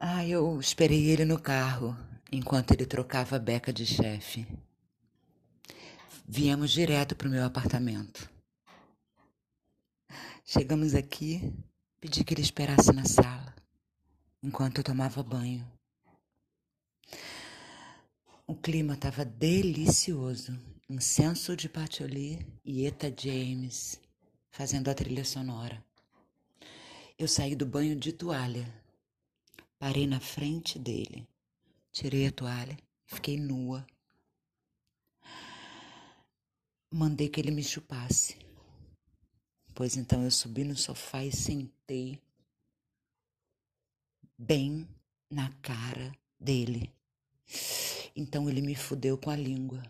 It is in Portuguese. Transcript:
Ah, eu esperei ele no carro enquanto ele trocava a beca de chefe. Viemos direto para o meu apartamento. Chegamos aqui, pedi que ele esperasse na sala enquanto eu tomava banho. O clima estava delicioso. Incenso de patchouli e Eta James fazendo a trilha sonora. Eu saí do banho de toalha. Parei na frente dele. Tirei a toalha, fiquei nua. Mandei que ele me chupasse. Pois então eu subi no sofá e sentei bem na cara dele. Então ele me fudeu com a língua.